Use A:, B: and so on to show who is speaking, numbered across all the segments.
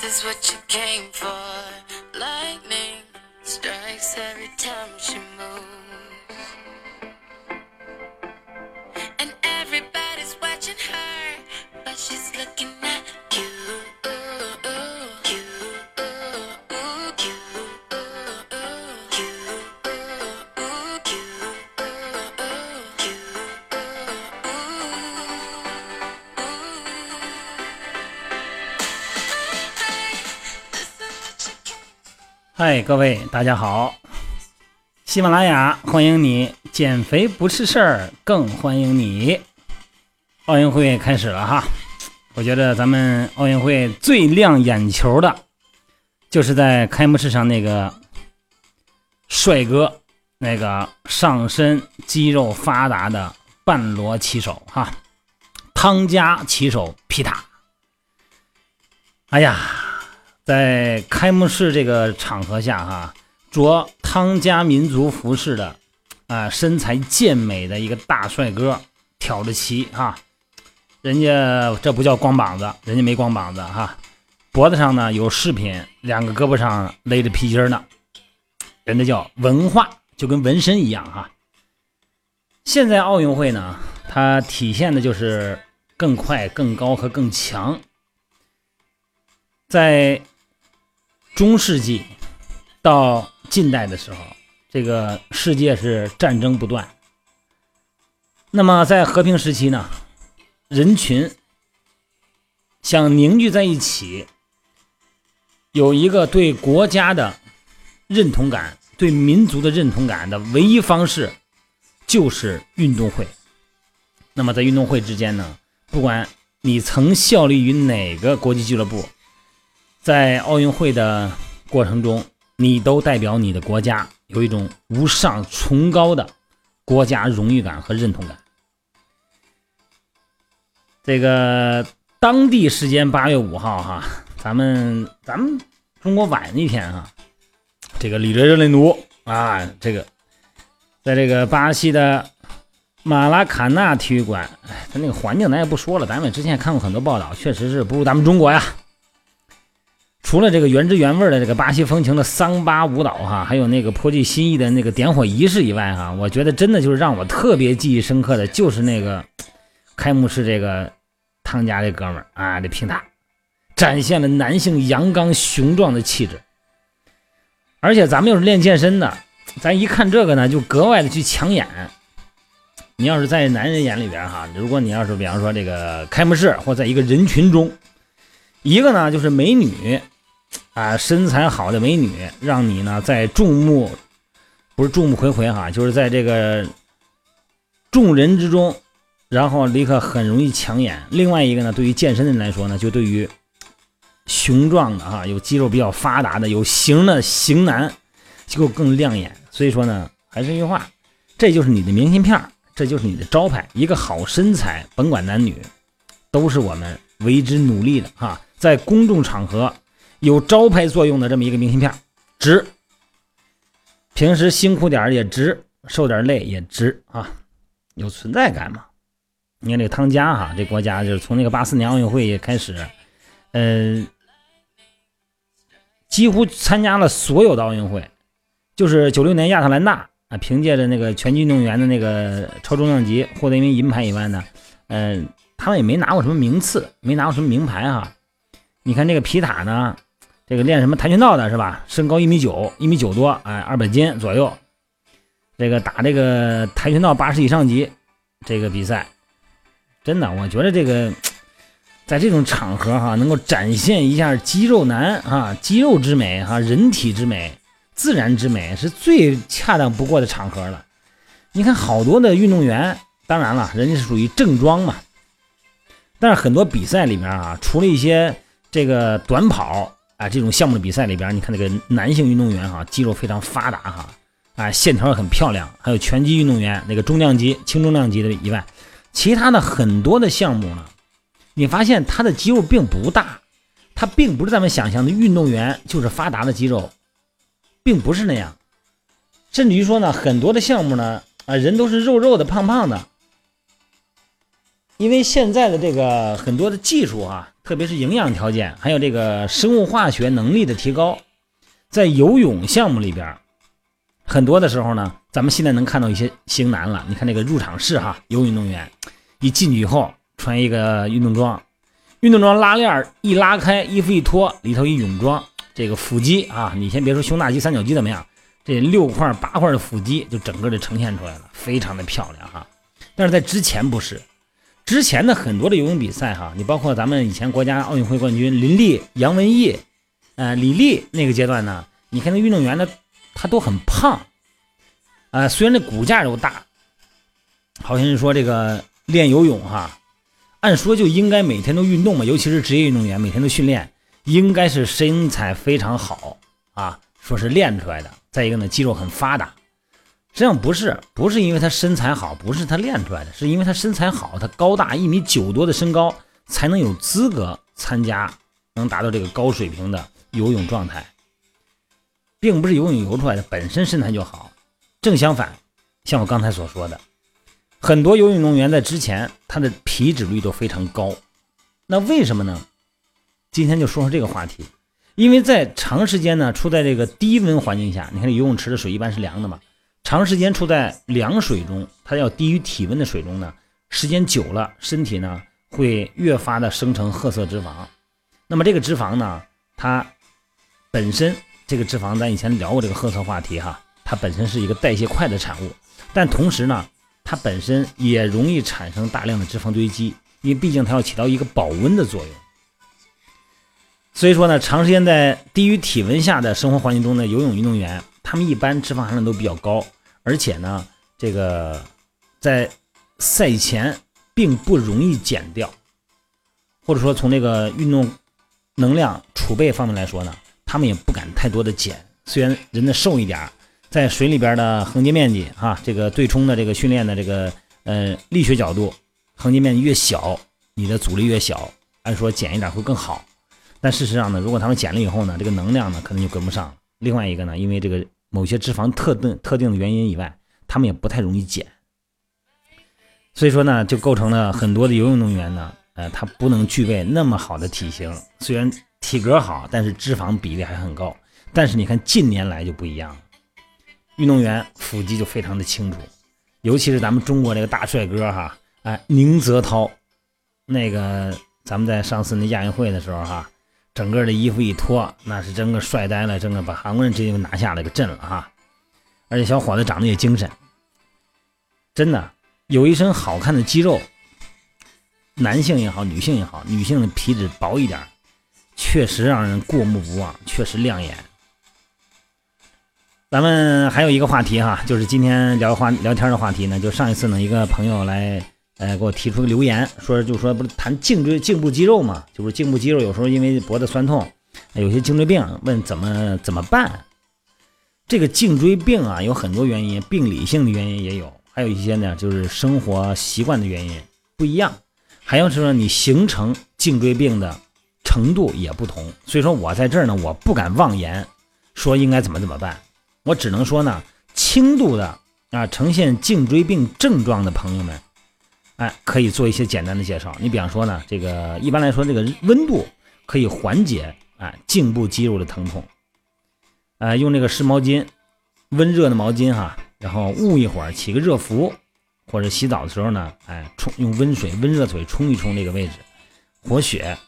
A: This is what you came for. Lightning strikes every time
B: 嗨，各位大家好，喜马拉雅欢迎你，减肥不是事儿，更欢迎你。奥运会开始了哈，我觉得咱们奥运会最亮眼球的，就是在开幕式上那个帅哥，那个上身肌肉发达的半裸骑手哈，汤加骑手皮塔。哎呀，在开幕式这个场合下，哈，着汤加民族服饰的，啊、身材健美的一个大帅哥挑着旗，哈，人家这不叫光膀子，人家没光膀子，哈，脖子上呢有饰品，两个胳膊上勒着皮筋呢，人家叫文化，就跟纹身一样，哈。现在奥运会呢，它体现的就是更快、更高和更强。在中世纪到近代的时候，这个世界是战争不断。那么在和平时期呢，人群想凝聚在一起，有一个对国家的认同感、对民族的认同感的唯一方式，就是运动会。那么在运动会之间呢，不管你曾效力于哪个国际俱乐部，在奥运会的过程中，你都代表你的国家，有一种无上崇高的国家荣誉感和认同感。这个当地时间八月五号哈，咱们咱们中国晚一天哈，这个里约热内卢啊，这个在这个巴西的马拉卡纳体育馆，哎，它那个环境咱也不说了，咱们之前也看过很多报道，确实是不如咱们中国呀。除了这个原汁原味的这个巴西风情的桑巴舞蹈哈，还有那个颇具新意的那个点火仪式以外哈，我觉得真的就是让我特别记忆深刻的就是那个开幕式这个汤家这哥们儿啊，这平塔展现了男性阳刚雄壮的气质，而且咱们又是练健身的，咱一看这个呢就格外的去抢眼。你要是在男人眼里边哈，如果你要是比方说这个开幕式或在一个人群中，一个呢就是美女。啊，身材好的美女，让你呢在众目不是众目睽睽哈，就是在这个众人之中，然后立刻很容易抢眼。另外一个呢，对于健身的人来说呢，就对于雄壮的哈，有肌肉比较发达的、有型的型男就更亮眼。所以说呢，还是一句话，这就是你的明信片，这就是你的招牌。一个好身材，甭管男女，都是我们为之努力的哈，在公众场合。有招牌作用的这么一个明信片，值。平时辛苦点也值，受点累也值啊，有存在感嘛。你看这个汤加哈，这国家就是从那个八四年奥运会开始，呃，几乎参加了所有的奥运会，就是九六年亚特兰大啊，凭借着那个拳击运动员的那个超重量级获得一枚银牌以外呢，嗯、他们也没拿过什么名次，没拿过什么名牌哈。你看这个皮塔呢？这个练什么跆拳道的是吧？身高一米九，一米九多，哎，二百斤左右。这个打这个跆拳道八十以上级这个比赛，真的，我觉得这个在这种场合哈，能够展现一下肌肉男啊，肌肉之美哈，人体之美，自然之美，是最恰当不过的场合了。你看好多的运动员，当然了，人家是属于正装嘛，但是很多比赛里面啊，除了一些这个短跑。啊，这种项目的比赛里边，你看那个男性运动员哈，肌肉非常发达哈，啊，线条很漂亮。还有拳击运动员，那个重量级、轻重量级的以外，其他的很多的项目呢，你发现他的肌肉并不大，他并不是咱们想象的运动员就是发达的肌肉，并不是那样。甚至于说呢，很多的项目呢，啊，人都是肉肉的、胖胖的，因为现在的这个很多的技术啊，特别是营养条件，还有这个生物化学能力的提高，在游泳项目里边，很多的时候呢，咱们现在能看到一些型男了。你看那个入场式哈，游泳运动员一进去以后穿一个运动装，运动装拉链一拉开，衣服一脱，里头一泳装，这个腹肌啊，你先别说胸大肌、三角肌怎么样，这六块八块的腹肌就整个的呈现出来了，非常的漂亮哈。但是在之前不是。之前的很多的游泳比赛哈，你包括咱们以前国家奥运会冠军林丽、杨文艺，呃，李丽那个阶段呢，你看那运动员呢，他都很胖，啊，虽然这骨架又大，好像是说这个练游泳哈，按说就应该每天都运动嘛，尤其是职业运动员每天都训练，应该是身材非常好啊，说是练出来的。再一个呢，肌肉很发达。实际上不是，不是因为他身材好，不是他练出来的，是因为他身材好，他高大一米九多的身高，才能有资格参加，能达到这个高水平的游泳状态，并不是游泳游出来的，本身身材就好。正相反，像我刚才所说的，很多游泳运动员在之前他的皮脂率都非常高，那为什么呢？今天就说说这个话题，因为在长时间呢处在这个低温环境下，你看游泳池的水一般是凉的嘛。长时间处在凉水中，它要低于体温的水中呢，时间久了，身体呢会越发的生成褐色脂肪。那么这个脂肪呢，它本身这个脂肪，咱以前聊过这个褐色话题哈，它本身是一个代谢快的产物，但同时呢，它本身也容易产生大量的脂肪堆积，因为毕竟它要起到一个保温的作用。所以说呢，长时间在低于体温下的生活环境中的游泳运动员，他们一般脂肪含量都比较高。而且呢，这个在赛前并不容易减掉，或者说从这个运动能量储备方面来说呢，他们也不敢太多的减。虽然人的瘦一点，在水里边的横截面积哈，这个对冲的这个训练的这个呃力学角度，横截面积越小，你的阻力越小，按说减一点会更好。但事实上呢，如果他们减了以后呢，这个能量呢可能就跟不上。另外一个呢，因为这个。某些脂肪特定特定的原因以外，他们也不太容易减，所以说呢，就构成了很多的游泳运动员呢，呃，他不能具备那么好的体型。虽然体格好，但是脂肪比例还很高。但是你看近年来就不一样，运动员腹肌就非常的清楚，尤其是咱们中国这个大帅哥哈，哎，宁泽涛，那个咱们在上次那亚运会的时候哈。整个的衣服一脱，那是真个帅呆了，真个把韩国人直接就拿下了，给震了哈！而且小伙子长得也精神，真的有一身好看的肌肉。男性也好，女性也好，女性的皮脂薄一点，确实让人过目不忘，确实亮眼。咱们还有一个话题哈，就是今天聊话聊天的话题呢，就上一次呢，一个朋友来。哎，给我提出个留言，说就说不是谈颈椎颈部肌肉嘛，就是颈部肌肉有时候因为脖子酸痛，有些颈椎病，问怎么怎么办？这个颈椎病啊，有很多原因，病理性的原因也有，还有一些呢，就是生活习惯的原因不一样，还有是说你形成颈椎病的程度也不同。所以说我在这儿呢，我不敢妄言说应该怎么怎么办，我只能说呢，轻度的啊呈现颈椎病症状的朋友们。哎，可以做一些简单的介绍。你比方说呢，这个一般来说，这个温度可以缓解哎颈部肌肉的疼痛。哎，用这个湿毛巾，温热的毛巾哈，然后捂一会儿，起个热敷，或者洗澡的时候呢，哎冲用温水、温热水冲一冲这个位置，活血。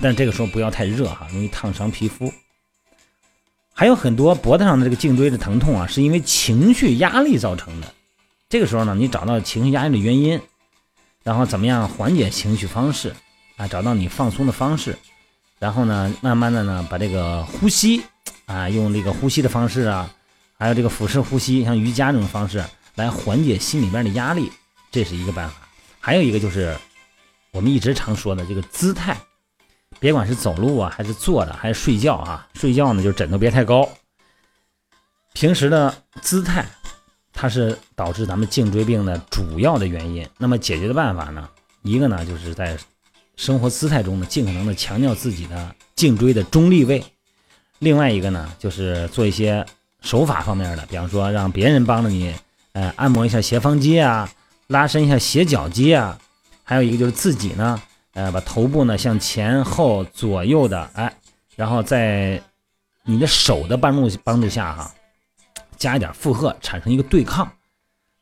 B: 但这个时候不要太热哈，容易烫伤皮肤。还有很多脖子上的这个颈椎的疼痛啊，是因为情绪压力造成的。这个时候呢，你找到情绪压力的原因。然后怎么样缓解情绪方式啊？找到你放松的方式，然后呢，慢慢的呢，把这个呼吸啊，用这个呼吸的方式啊，还有这个腹式呼吸，像瑜伽这种方式来缓解心里边的压力，这是一个办法。还有一个就是我们一直常说的这个姿态，别管是走路啊，还是坐着，还是睡觉啊，睡觉呢就枕头别太高，平时的姿态。它是导致咱们颈椎病的主要的原因。那么解决的办法呢？一个呢，就是在生活姿态中呢，尽可能的强调自己的颈椎的中立位。另外一个呢，就是做一些手法方面的，比方说让别人帮着你，呃，按摩一下斜方肌啊，拉伸一下斜角肌啊，还有一个就是自己呢，呃，把头部呢向前后左右的，哎，然后在你的手的帮助帮助下哈，加一点负荷，产生一个对抗，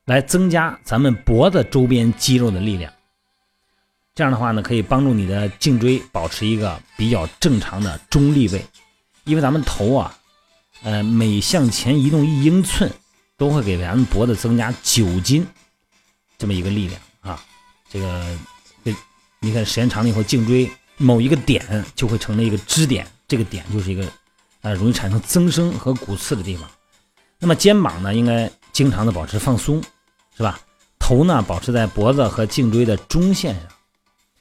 B: 来增加咱们脖子周边肌肉的力量。这样的话呢，可以帮助你的颈椎保持一个比较正常的中立位，因为咱们头啊，呃，每向前移动一英寸，都会给咱们脖子增加九斤这么一个力量啊。这个，你看时间长了以后，颈椎某一个点就会成了一个支点，这个点就是一个啊容易产生增生和骨刺的地方。那么肩膀呢，应该经常的保持放松，是吧？头呢，保持在脖子和颈椎的中线上。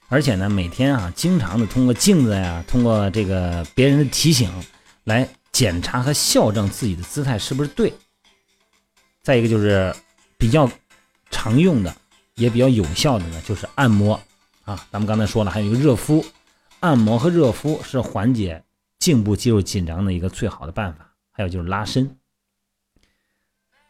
B: 而且呢，每天啊，经常的通过镜子呀，通过这个别人的提醒，来检查和校正自己的姿态是不是对。再一个就是比较常用的，也比较有效的呢，就是按摩啊。咱们刚才说了，还有一个热敷，按摩和热敷是缓解颈部肌肉紧张的一个最好的办法。还有就是拉伸。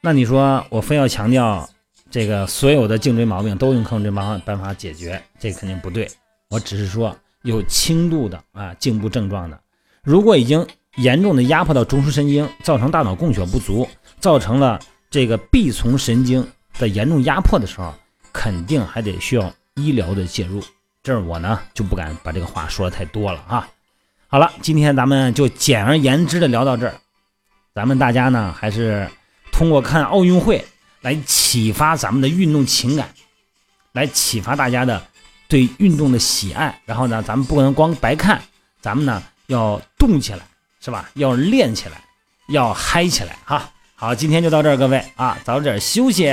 B: 那你说我非要强调？这个所有的颈椎毛病都用控制办法办法解决，这肯定不对。我只是说有轻度的啊颈部症状的，如果已经严重的压迫到中枢神经，造成大脑供血不足，造成了这个臂丛神经的严重压迫的时候，肯定还得需要医疗的介入。这儿我呢就不敢把这个话说的太多了啊。好了，今天咱们就简而言之的聊到这儿。咱们大家呢还是通过看奥运会。来启发咱们的运动情感，来启发大家的对运动的喜爱。然后呢，咱们不能光白看，咱们呢要动起来，是吧？要练起来，要嗨起来哈。好，今天就到这儿，各位啊，早点休息。